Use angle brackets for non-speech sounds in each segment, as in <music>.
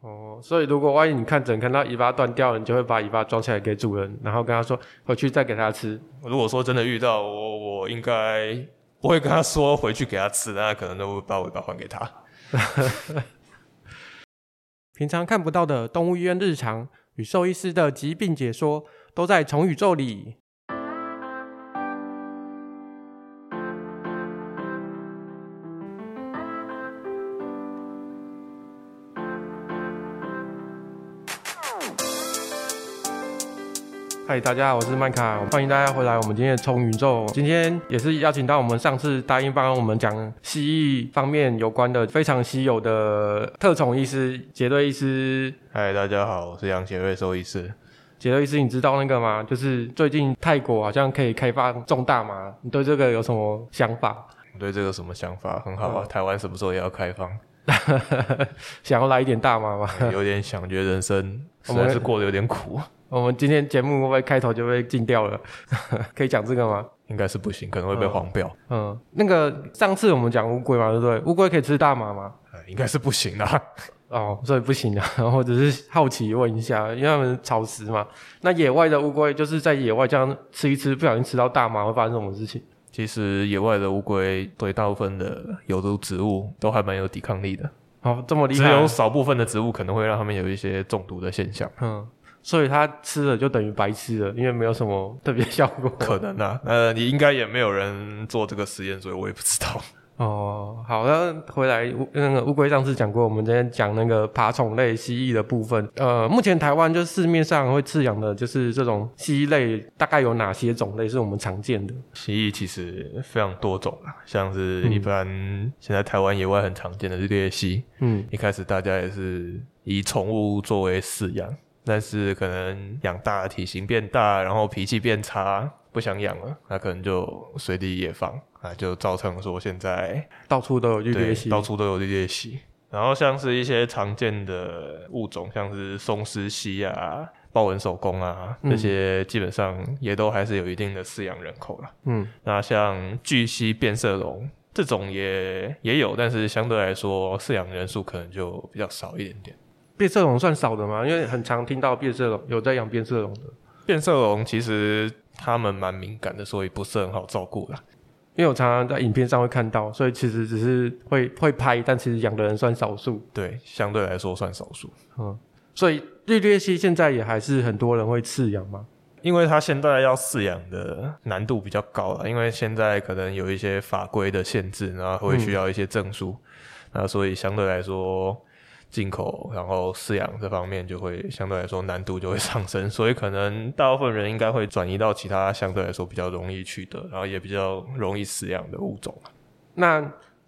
哦，所以如果万一你看诊看到尾巴断掉了，你就会把尾巴装起来给主人，然后跟他说回去再给他吃。如果说真的遇到我，我应该不会跟他说回去给他吃，那可能都会把尾巴还给他。<laughs> 平常看不到的动物医院日常与兽医师的疾病解说，都在宠宇宙里。嗨，大家好，我是麦卡，欢迎大家回来。我们今天的宠宇宙，今天也是邀请到我们上次答应帮我们讲蜥蜴方面有关的非常稀有的特宠医师杰瑞医师。嗨，大家好，我是杨杰瑞兽医师。杰瑞医师，你知道那个吗？就是最近泰国好像可以开放种大麻，你对这个有什么想法？你对这个什么想法？很好啊，嗯、台湾什么时候也要开放？<laughs> 想要来一点大麻吗？有点想，觉得人生 <laughs> 实在是过得有点苦。<laughs> 我们今天节目会不会开头就被禁掉了？可以讲这个吗？应该是不行，可能会被黄标。嗯。嗯，那个上次我们讲乌龟嘛，对不对？乌龟可以吃大麻吗？应该是不行的。哦，所以不行的。然后只是好奇问一下，因为他们草食嘛。那野外的乌龟就是在野外这样吃一吃，不小心吃到大麻会发生什么事情？其实野外的乌龟对大部分的有毒植物都还蛮有抵抗力的。哦，这么厉害。只有少部分的植物可能会让它们有一些中毒的现象。嗯。所以它吃了就等于白吃了，因为没有什么特别效果。可能啊，呃，你应该也没有人做这个实验，所以我也不知道。哦，好，那回来那个乌龟上次讲过，我们今天讲那个爬虫类蜥蜴的部分。呃，目前台湾就市面上会饲养的，就是这种蜥蜴类，大概有哪些种类是我们常见的？蜥蜴其实非常多种啊，像是一般现在台湾野外很常见的鬣蜥，嗯，一开始大家也是以宠物作为饲养。但是可能养大了体型变大，然后脾气变差，不想养了，那可能就随地野放啊，就造成说现在到处都有绿鬣蜥，到处都有绿鬣蜥。然后像是一些常见的物种，像是松狮蜥啊、豹纹守宫啊，这些基本上也都还是有一定的饲养人口了。嗯，那像巨蜥变色龙这种也也有，但是相对来说饲养人数可能就比较少一点点。变色龙算少的吗？因为很常听到变色龙有在养变色龙的。变色龙其实它们蛮敏感的，所以不是很好照顾啦。因为我常常在影片上会看到，所以其实只是会会拍，但其实养的人算少数。对，相对来说算少数。嗯，所以绿鬣蜥现在也还是很多人会饲养吗？因为它现在要饲养的难度比较高了，因为现在可能有一些法规的限制，然后会需要一些证书，那、嗯、所以相对来说。进口，然后饲养这方面就会相对来说难度就会 <laughs> 上升，所以可能大部分人应该会转移到其他相对来说比较容易取得，然后也比较容易饲养的物种。那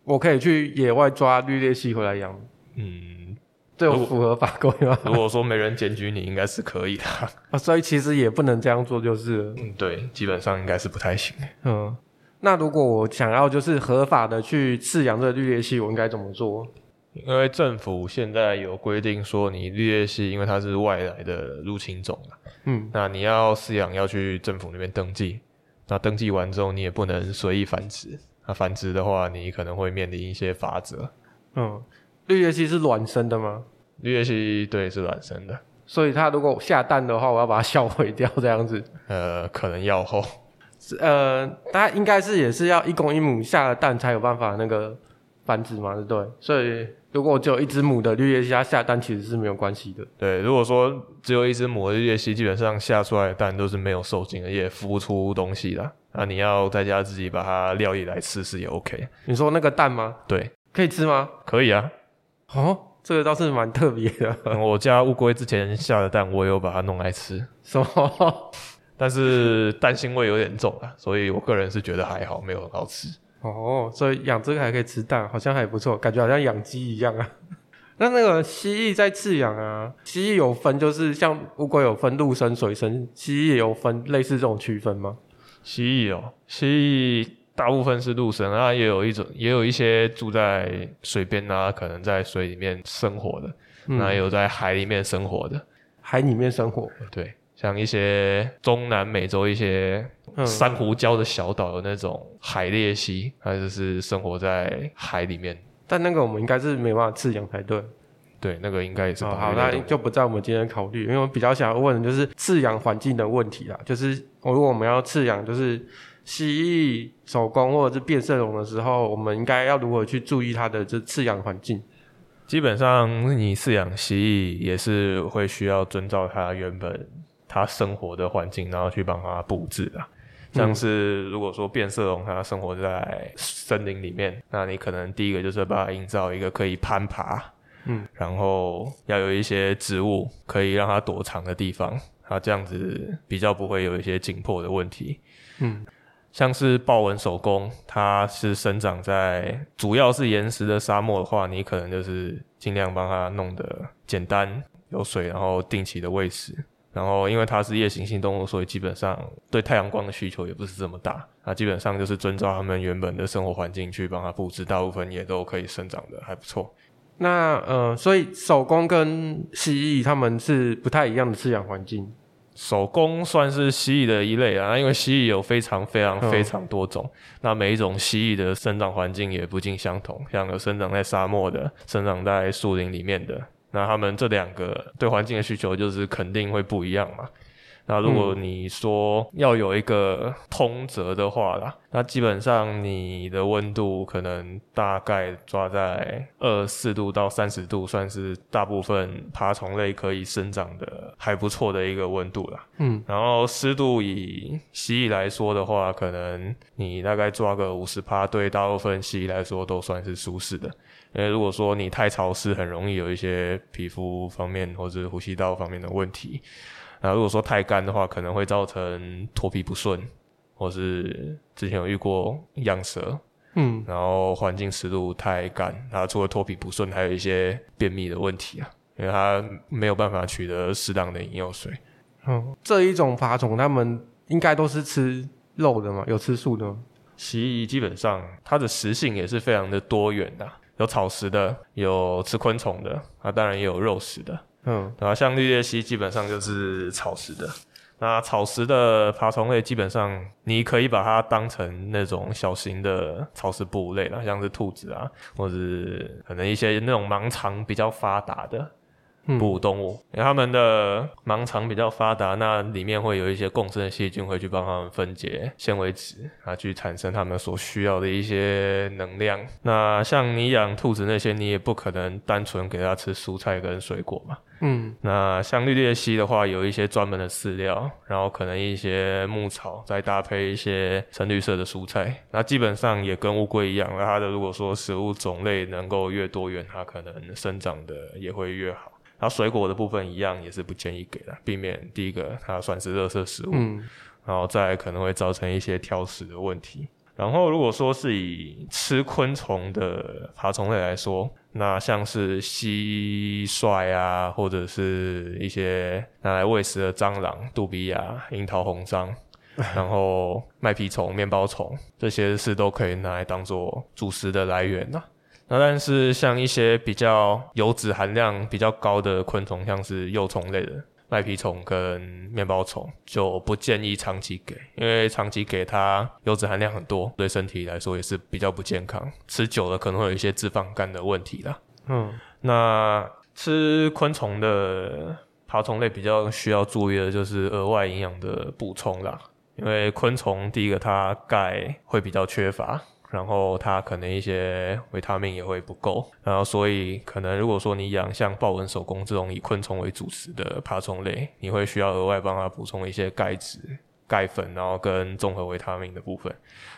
我可以去野外抓绿鬣蜥回来养？嗯，这有符合法规吗？<laughs> 如果说没人检举你，应该是可以的。啊，所以其实也不能这样做，就是了。嗯，对，基本上应该是不太行。嗯，那如果我想要就是合法的去饲养这个绿鬣蜥，我应该怎么做？因为政府现在有规定说，你绿鬣蜥因为它是外来的入侵种，嗯，那你要饲养要去政府那边登记，那登记完之后你也不能随意繁殖，那繁殖的话你可能会面临一些法则。嗯，绿鬣蜥是卵生的吗？绿鬣蜥对是卵生的，所以它如果下蛋的话，我要把它销毁掉这样子。呃，可能要后，呃，它应该是也是要一公一母下了蛋才有办法那个繁殖嘛，对不对？所以。如果只有一只母的绿叶蜥，它下蛋其实是没有关系的。对，如果说只有一只母的绿叶蜥，基本上下出来的蛋都是没有受精的，也孵不出东西的。那你要在家自己把它料理来吃是也 OK。你说那个蛋吗？对，可以吃吗？可以啊。哦，这个倒是蛮特别的。嗯，我家乌龟之前下的蛋，我也有把它弄来吃。什么？但是蛋腥味有点重啊，所以我个人是觉得还好，没有很好吃。哦，所以养这个还可以吃蛋，好像还不错，感觉好像养鸡一样啊。<laughs> 那那个蜥蜴在饲养啊，蜥蜴有分，就是像乌龟有分陆生、水生，蜥蜴也有分类似这种区分吗？蜥蜴哦，蜥蜴大部分是陆生那，也有一种，也有一些住在水边啊，可能在水里面生活的，那、嗯、有在海里面生活的，海里面生活，对。像一些中南美洲一些珊瑚礁的小岛有那种海鬣蜥，它就是生活在海里面。但那个我们应该是没办法饲养才对。对，那个应该也是、哦。好，那就不在我们今天考虑，因为我比较想要问的就是饲养环境的问题啦。就是如果我们要饲养，就是蜥蜴、守宫或者是变色龙的时候，我们应该要如何去注意它的这饲养环境？基本上，你饲养蜥蜴也是会需要遵照它原本它生活的环境，然后去帮他布置的。像是如果说变色龙它生活在森林里面，那你可能第一个就是把它营造一个可以攀爬，嗯，然后要有一些植物可以让它躲藏的地方，它这样子比较不会有一些紧迫的问题，嗯，像是豹纹守宫，它是生长在主要是岩石的沙漠的话，你可能就是尽量帮它弄得简单有水，然后定期的喂食。然后，因为它是夜行性动物，所以基本上对太阳光的需求也不是这么大。那基本上就是遵照它们原本的生活环境去帮它布置，大部分也都可以生长的还不错。那呃，所以守宫跟蜥蜴它们是不太一样的饲养环境。守宫算是蜥蜴的一类啊，因为蜥蜴有非常非常非常多种，嗯、那每一种蜥蜴的生长环境也不尽相同，像有生长在沙漠的，生长在树林里面的。那他们这两个对环境的需求就是肯定会不一样嘛。那如果你说要有一个通则的话啦，嗯、那基本上你的温度可能大概抓在二十四度到三十度，算是大部分爬虫类可以生长的还不错的一个温度啦。嗯，然后湿度以蜥蜴来说的话，可能你大概抓个五十趴，对大部分蜥蜴来说都算是舒适的。因为如果说你太潮湿，很容易有一些皮肤方面或者呼吸道方面的问题。那如果说太干的话，可能会造成脱皮不顺，或是之前有遇过养蛇，嗯，然后环境湿度太干，然后除了脱皮不顺，还有一些便秘的问题啊，因为它没有办法取得适当的饮用水。嗯，这一种爬虫，它们应该都是吃肉的吗？有吃素的吗？蜥蜴基本上它的食性也是非常的多元的。有草食的，有吃昆虫的，啊，当然也有肉食的，嗯，然后像绿鬣蜥基本上就是草食的。那草食的爬虫类基本上，你可以把它当成那种小型的草食哺乳类啦，像是兔子啊，或者可能一些那种盲肠比较发达的。哺乳动物，因为它们的盲肠比较发达，那里面会有一些共生的细菌会去帮它们分解纤维质，啊，去产生它们所需要的一些能量。那像你养兔子那些，你也不可能单纯给它吃蔬菜跟水果嘛。嗯。那像绿鬣蜥的话，有一些专门的饲料，然后可能一些牧草，再搭配一些深绿色的蔬菜。那基本上也跟乌龟一样，那它的如果说食物种类能够越多元，它可能生长的也会越好。然后水果的部分一样也是不建议给的，避免第一个它算是垃圾食物，嗯，然后再可能会造成一些挑食的问题。然后如果说是以吃昆虫的爬虫类来说，那像是蟋蟀啊，或者是一些拿来喂食的蟑螂、杜比亚、樱桃红蟑，然后 <laughs> 麦皮虫、面包虫，这些是都可以拿来当做主食的来源的。那但是像一些比较油脂含量比较高的昆虫，像是幼虫类的麦皮虫跟面包虫，就不建议长期给，因为长期给它油脂含量很多，对身体来说也是比较不健康。吃久了可能会有一些脂肪肝的问题啦。嗯，那吃昆虫的爬虫类比较需要注意的就是额外营养的补充啦，因为昆虫第一个它钙会比较缺乏。然后它可能一些维他命也会不够，然后所以可能如果说你养像豹纹守宫这种以昆虫为主食的爬虫类，你会需要额外帮它补充一些钙质、钙粉，然后跟综合维他命的部分。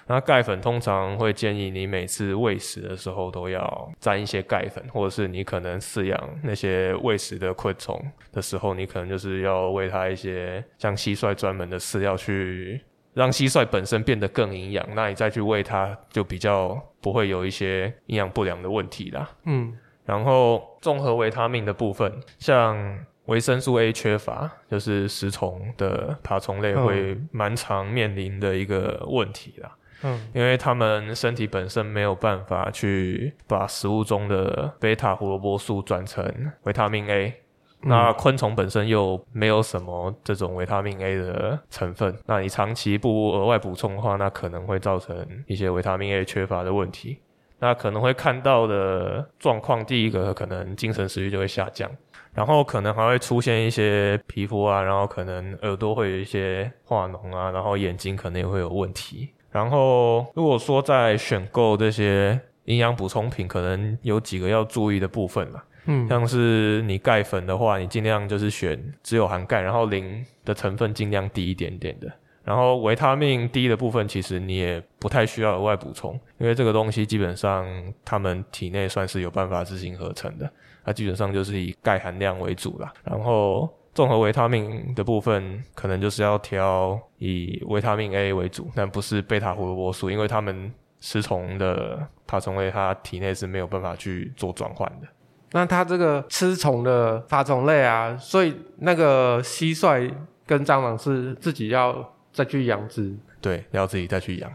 那钙粉通常会建议你每次喂食的时候都要沾一些钙粉，或者是你可能饲养那些喂食的昆虫的时候，你可能就是要喂它一些像蟋蟀专门的饲料去。让蟋蟀本身变得更营养，那你再去喂它，就比较不会有一些营养不良的问题啦。嗯，然后综合维他命的部分，像维生素 A 缺乏，就是食虫的爬虫类会蛮常面临的一个问题啦。嗯，因为它们身体本身没有办法去把食物中的贝塔胡萝卜素转成维他命 A。那昆虫本身又没有什么这种维他命 A 的成分，那你长期不额外补充的话，那可能会造成一些维他命 A 缺乏的问题。那可能会看到的状况，第一个可能精神食欲就会下降，然后可能还会出现一些皮肤啊，然后可能耳朵会有一些化脓啊，然后眼睛可能也会有问题。然后如果说在选购这些营养补充品，可能有几个要注意的部分啦。嗯，像是你钙粉的话，你尽量就是选只有含钙，然后磷的成分尽量低一点点的。然后维他命 D 的部分，其实你也不太需要额外补充，因为这个东西基本上他们体内算是有办法自行合成的，它基本上就是以钙含量为主啦。然后综合维他命的部分，可能就是要挑以维他命 A 为主，但不是贝塔胡萝卜素，因为他们食虫的爬虫类，它体内是没有办法去做转换的。那它这个吃虫的爬虫类啊，所以那个蟋蟀跟蟑螂是自己要再去养殖，对，要自己再去养。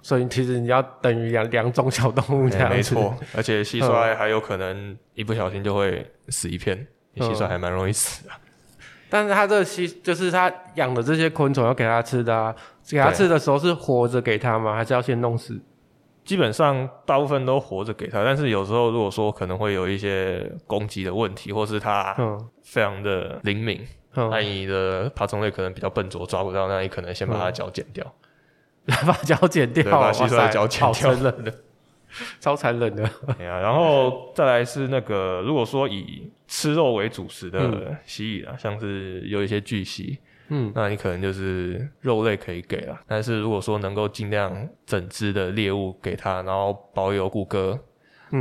所以其实你要等于养两种小动物这样没错，<laughs> 而且蟋蟀还有可能一不小心就会死一片，蟋蟀还蛮容易死的。但是它这个蟋，就是它养的这些昆虫要给它吃的啊，给它吃的时候是活着给它吗？还是要先弄死？基本上大部分都活着给他，但是有时候如果说可能会有一些攻击的问题，或是它非常的灵敏，那、嗯、你的爬虫类可能比较笨拙，抓不到，那你可能先把它脚剪掉，嗯、<laughs> 把脚剪掉，把蟋蟀的脚剪掉，好残忍的，超残忍的。对啊，然后再来是那个，如果说以吃肉为主食的蜥蜴啊，嗯、像是有一些巨蜥。嗯，那你可能就是肉类可以给了，但是如果说能够尽量整只的猎物给它，然后保有骨骼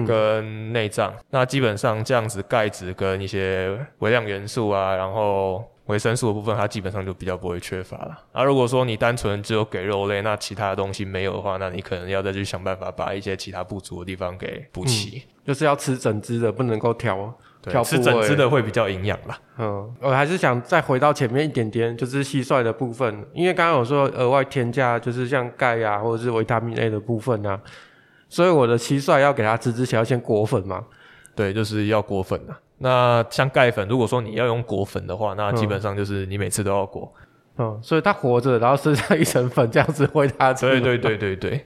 跟内脏，嗯、那基本上这样子钙质跟一些微量元素啊，然后维生素的部分，它基本上就比较不会缺乏了。啊如果说你单纯只有给肉类，那其他的东西没有的话，那你可能要再去想办法把一些其他不足的地方给补齐，嗯，就是要吃整只的，不能够挑。对，吃整只的会比较营养吧。嗯，我还是想再回到前面一点点，就是蟋蟀的部分，因为刚刚有说额外添加，就是像钙啊，或者是维他命 A 的部分啊，所以我的蟋蟀要给它吃之前要先裹粉嘛。对，就是要裹粉的。那像钙粉，如果说你要用果粉的话，那基本上就是你每次都要裹。嗯，所以它活着，然后身上一层粉这样子喂它吃。对对对对对。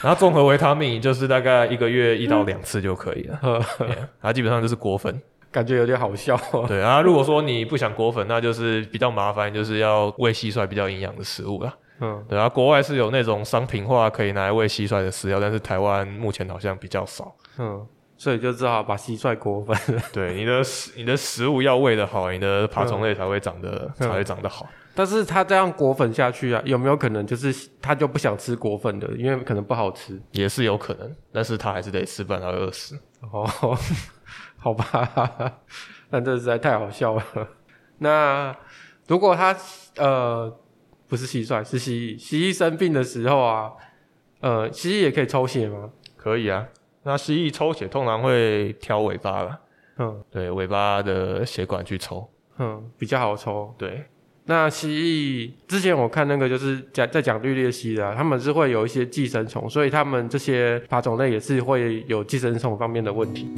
然后综合维他命就是大概一个月一到两次就可以了。嗯，<laughs> 它基本上就是果粉。感觉有点好笑。对啊，如果说你不想果粉，那就是比较麻烦，就是要喂蟋蟀比较营养的食物了。嗯，对啊，国外是有那种商品化可以拿来喂蟋蟀的饲料，但是台湾目前好像比较少。嗯，所以就只好把蟋蟀裹粉。<laughs> 对，你的食你的食物要喂得好，你的爬虫类才会长得、<laughs> 嗯、才会长得好。但是它这样裹粉下去啊，有没有可能就是它就不想吃裹粉的，因为可能不好吃？也是有可能，但是它还是得吃，不然它会饿死。哦。<laughs> 好吧，但这实在太好笑了。那如果它呃不是蟋蟀，是蜥蜴，蜥蜴生病的时候啊，呃，蜥蜴也可以抽血吗？可以啊。那蜥蜴抽血通常会挑尾巴了，嗯，对，尾巴的血管去抽，嗯，比较好抽。对，那蜥蜴之前我看那个就是讲在讲绿鬣蜥的，他们是会有一些寄生虫，所以他们这些爬虫类也是会有寄生虫方面的问题。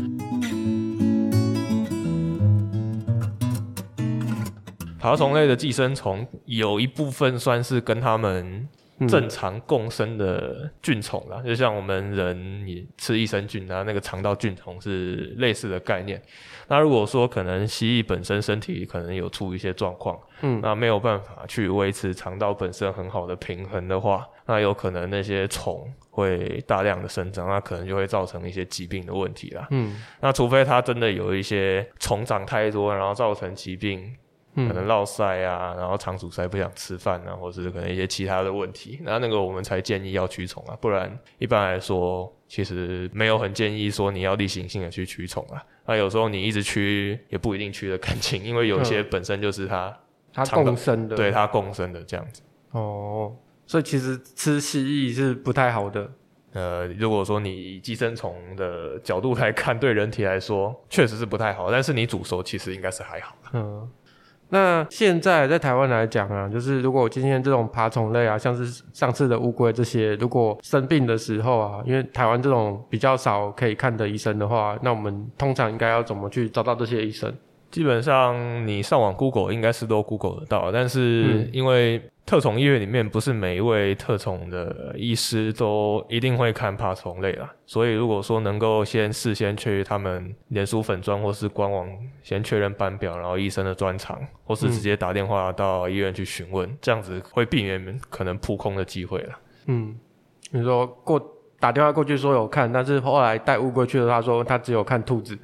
爬虫类的寄生虫有一部分算是跟它们正常共生的菌虫啦，嗯、就像我们人也吃益生菌啊，那个肠道菌虫是类似的概念。那如果说可能蜥蜴本身身体可能有出一些状况，嗯，那没有办法去维持肠道本身很好的平衡的话，那有可能那些虫会大量的生长，那可能就会造成一些疾病的问题啦。嗯，那除非它真的有一些虫长太多，然后造成疾病。可能落塞啊，然后肠阻塞不想吃饭啊，或者是可能一些其他的问题，那那个我们才建议要驱虫啊，不然一般来说其实没有很建议说你要例行性的去驱虫啊。那有时候你一直驱也不一定驱得干净，因为有些本身就是它它共生的，对它共生的这样子。哦，所以其实吃蜥蜴是不太好的。呃，如果说你以寄生虫的角度来看，对人体来说确实是不太好，但是你煮熟其实应该是还好。嗯。那现在在台湾来讲啊，就是如果今天这种爬虫类啊，像是上次的乌龟这些，如果生病的时候啊，因为台湾这种比较少可以看的医生的话，那我们通常应该要怎么去找到这些医生？基本上你上网 Google 应该是都 Google 得到，但是因为特宠医院里面不是每一位特宠的医师都一定会看爬虫类啦，所以如果说能够先事先去他们脸书粉砖或是官网先确认班表，然后医生的专长，或是直接打电话到医院去询问，嗯、这样子会避免可能扑空的机会了。嗯，你说过打电话过去说有看，但是后来带乌龟去的，他说他只有看兔子。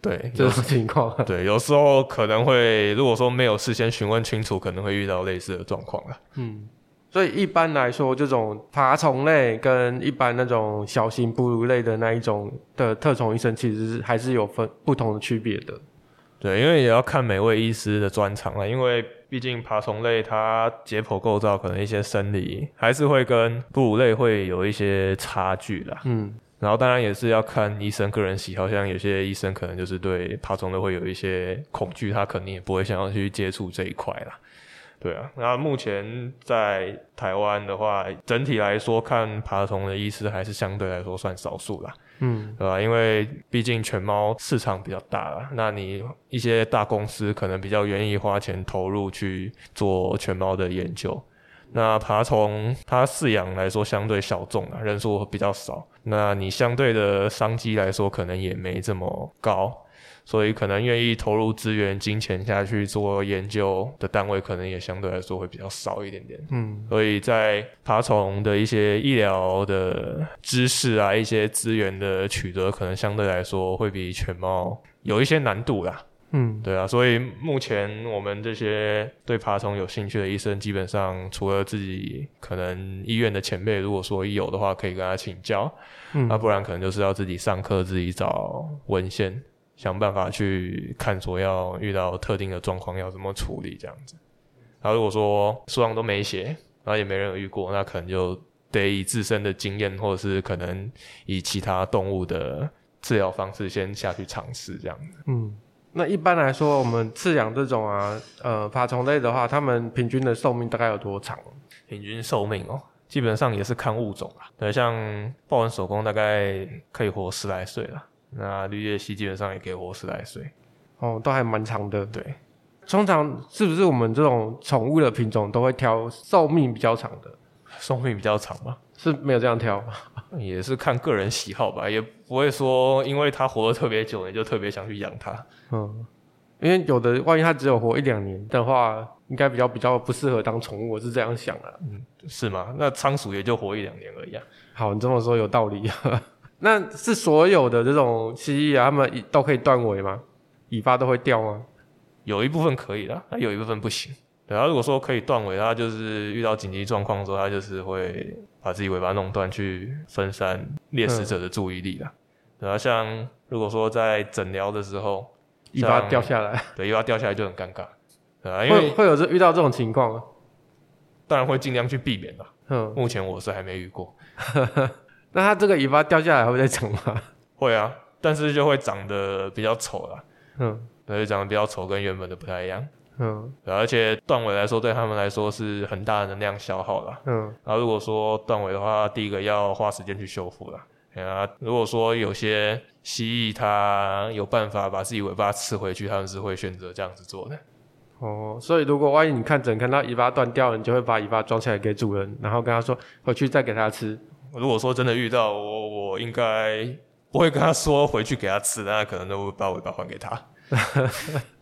对，这种情况。对，有时候可能会，如果说没有事先询问清楚，可能会遇到类似的状况了。嗯，所以一般来说，这种爬虫类跟一般那种小型哺乳类的那一种的特宠医生，其实还是有分不同的区别的。对，因为也要看每位医师的专长了，因为毕竟爬虫类它解剖构造可能一些生理还是会跟哺乳类会有一些差距啦。嗯。然后当然也是要看医生个人喜好，像有些医生可能就是对爬虫类会有一些恐惧，他肯定也不会想要去接触这一块啦。对啊，那目前在台湾的话，整体来说看爬虫的医师还是相对来说算少数啦。嗯，对吧？因为毕竟犬猫市场比较大啦，那你一些大公司可能比较愿意花钱投入去做犬猫的研究。那爬虫它饲养来说相对小众啊，人数比较少。那你相对的商机来说，可能也没这么高，所以可能愿意投入资源、金钱下去做研究的单位，可能也相对来说会比较少一点点。嗯，所以在爬虫的一些医疗的知识啊，一些资源的取得，可能相对来说会比犬猫有一些难度啦。嗯，对啊，所以目前我们这些对爬虫有兴趣的医生，基本上除了自己可能医院的前辈，如果说有的话，可以跟他请教，嗯，那不然可能就是要自己上课，自己找文献，想办法去看说要遇到特定的状况要怎么处理这样子。然后如果说书上都没写，然后也没人有遇过，那可能就得以自身的经验，或者是可能以其他动物的治疗方式先下去尝试这样子。嗯。那一般来说，我们饲养这种啊，呃，爬虫类的话，它们平均的寿命大概有多长？平均寿命哦，基本上也是看物种啊。对，像豹纹守宫大概可以活十来岁了，那绿叶蜥基本上也可以活十来岁。哦，都还蛮长的。对，通常是不是我们这种宠物的品种都会挑寿命比较长的？寿命比较长吗？是没有这样挑，<laughs> 也是看个人喜好吧，也不会说因为它活得特别久，你就特别想去养它。嗯，因为有的万一它只有活一两年的话，应该比较比较不适合当宠物，我是这样想的。嗯，是吗？那仓鼠也就活一两年而已啊。好，你这么说有道理。<laughs> 那是所有的这种蜥蜴啊，它们都可以断尾吗？尾巴都会掉吗？有一部分可以的，那有一部分不行。然后如果说可以断尾，它就是遇到紧急状况的时候，它就是会把自己尾巴弄断，去分散猎食者的注意力啦。然后像如果说在诊疗的时候，尾巴掉下来，对，尾巴掉下来就很尴尬，啊，因为会有这遇到这种情况，当然会尽量去避免啦。嗯，<laughs> 目前我是还没遇过。<laughs> 那它这个尾巴掉下来会再长吗？<laughs> 会啊，但是就会长得比较丑了。嗯，对，长得比较丑，跟原本的不太一样。嗯，而且断尾来说，对他们来说是很大的能量消耗啦。嗯，然后如果说断尾的话，第一个要花时间去修复啦。啊，如果说有些蜥蜴它有办法把自己尾巴吃回去，他们是会选择这样子做的。哦，所以如果万一你看诊看到尾巴断掉了，你就会把尾巴装起来给主人，然后跟他说回去再给他吃。如果说真的遇到我，我应该不会跟他说回去给他吃，那可能都会把尾巴还给他。<laughs>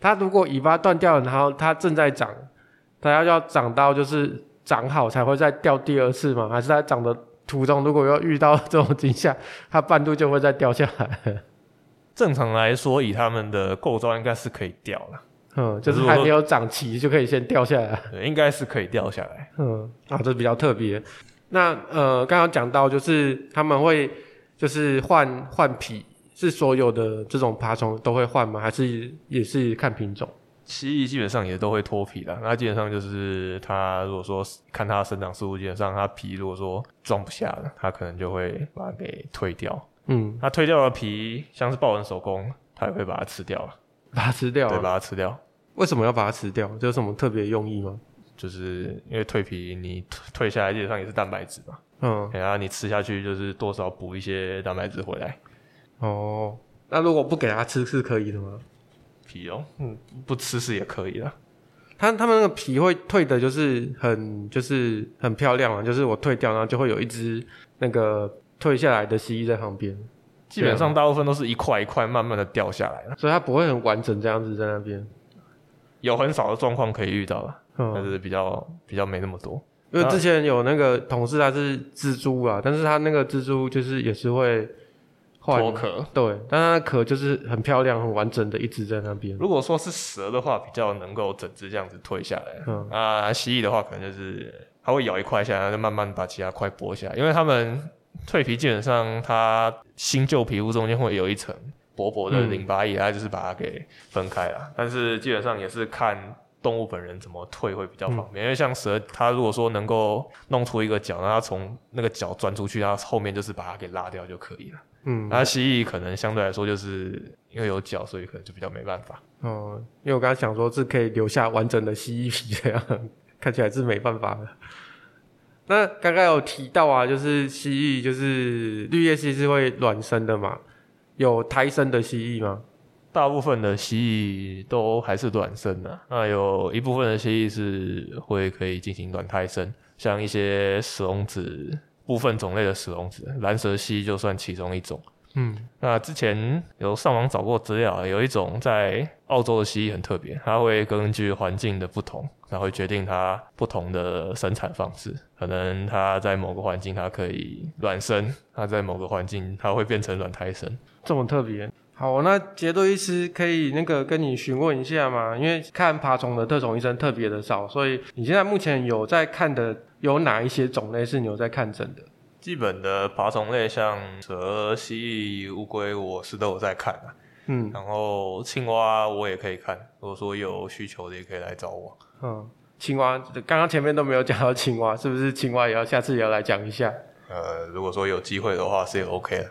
它如果尾巴断掉了，然后它正在长，它要要长到就是长好才会再掉第二次吗？还是它长的途中如果要遇到这种惊吓，它半路就会再掉下来？正常来说，以它们的构造应该是可以掉了。嗯，就是还没有长齐就可以先掉下来。对，应该是可以掉下来。嗯，啊，这比较特别。那呃，刚刚讲到就是他们会就是换换皮。是所有的这种爬虫都会换吗？还是也是看品种？蜥蜴基本上也都会脱皮的。那基本上就是它如果说看它生长速度，基本上它皮如果说装不下了，它可能就会把它给退掉。嗯，它退掉的皮，像是豹纹守宫，它也会把它吃掉了。把它吃掉？对，把它吃掉。为什么要把它吃掉？这有什么特别用意吗？就是因为蜕皮，你退下来基本上也是蛋白质嘛。嗯，然后你吃下去就是多少补一些蛋白质回来。哦，那如果不给它吃是可以的吗？皮哦，嗯，不吃是也可以的。它它们那个皮会退的，就是很就是很漂亮啊，就是我退掉，然后就会有一只那个退下来的蜥蜴在旁边。基本上大部分都是一块一块慢慢的掉下来了，所以它不会很完整这样子在那边。有很少的状况可以遇到了，嗯，但是比较比较没那么多。因为之前有那个同事他是蜘蛛啊，但是他那个蜘蛛就是也是会脱壳，对，但它的壳就是很漂亮、很完整的一直在那边。如果说是蛇的话，比较能够整只这样子退下来，嗯啊，蜥蜴的话可能就是它会咬一块下来，然后就慢慢把其他块剥下来，因为它们蜕皮基本上它新旧皮肤中间会有一层薄薄的淋巴液，它、嗯、就是把它给分开了，但是基本上也是看。动物本人怎么退会比较方便？嗯、因为像蛇，它如果说能够弄出一个角，然后它从那个角钻出去，它后面就是把它给拉掉就可以了。嗯，那蜥蜴可能相对来说就是因为有脚，所以可能就比较没办法。哦，因为我刚才想说是可以留下完整的蜥蜴皮这样，<laughs> 看起来是没办法的。那刚刚有提到啊，就是蜥蜴，就是绿叶蜥是会卵生的嘛？有胎生的蜥蜴吗？大部分的蜥蜴都还是卵生的，那有一部分的蜥蜴是会可以进行卵胎生，像一些石龙子，部分种类的石龙子，蓝蛇蜥就算其中一种。嗯，那之前有上网找过资料，有一种在澳洲的蜥蜴很特别，它会根据环境的不同，然后决定它不同的生产方式。可能它在某个环境它可以卵生，它在某个环境它会变成卵胎生，这么特别。好，那杰多医师可以那个跟你询问一下吗？因为看爬虫的特种医生特别的少，所以你现在目前有在看的有哪一些种类是你有在看诊的？基本的爬虫类像蛇、蜥蜴、乌龟，我是都有在看啊。嗯，然后青蛙我也可以看，如果说有需求的也可以来找我。嗯，青蛙刚刚前面都没有讲到青蛙，是不是青蛙也要下次也要来讲一下？呃，如果说有机会的话是也 OK 的。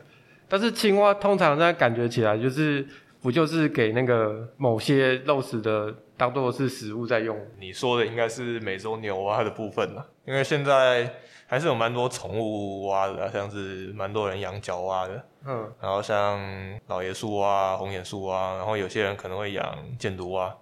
但是青蛙通常在感觉起来就是不就是给那个某些肉食的当做是食物在用？你说的应该是美洲牛蛙的部分了，因为现在还是有蛮多宠物蛙的，像是蛮多人养角蛙的，嗯，然后像老爷树蛙、红眼树蛙，然后有些人可能会养箭毒蛙。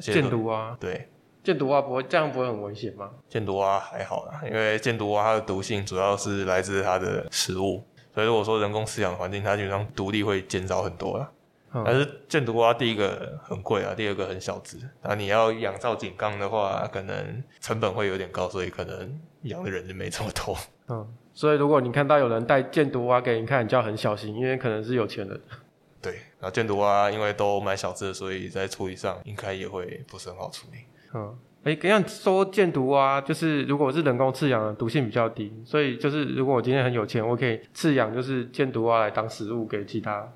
箭毒蛙，对，箭毒蛙不会这样不会很危险吗？箭毒蛙还好啦，因为箭毒蛙它的毒性主要是来自它的食物。所以如果说人工饲养环境，它基本上独立会减少很多了。嗯、但是箭毒蛙第一个很贵啊，第二个很小只。那你要养造井缸的话，可能成本会有点高，所以可能养的人就没这么多。嗯，所以如果你看到有人带箭毒蛙给你看，你就要很小心，因为可能是有钱人。<laughs> 对，然后箭毒蛙因为都蛮小只的，所以在处理上应该也会不是很好处理。嗯。哎，这样说箭毒蛙，就是如果我是人工饲养的，毒性比较低，所以就是如果我今天很有钱，我可以饲养就是箭毒蛙来当食物给其他。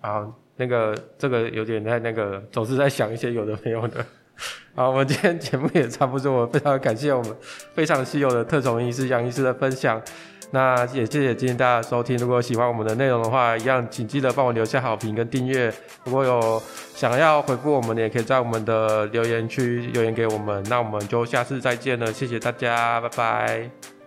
啊，那个这个有点在那个总是在想一些有的没有的。<laughs> 好，我们今天节目也差不多，非常感谢我们非常稀有的特种医师杨医师的分享。那也谢谢今天大家的收听。如果喜欢我们的内容的话，一样请记得帮我留下好评跟订阅。如果有想要回复我们的，也可以在我们的留言区留言给我们。那我们就下次再见了，谢谢大家，拜拜。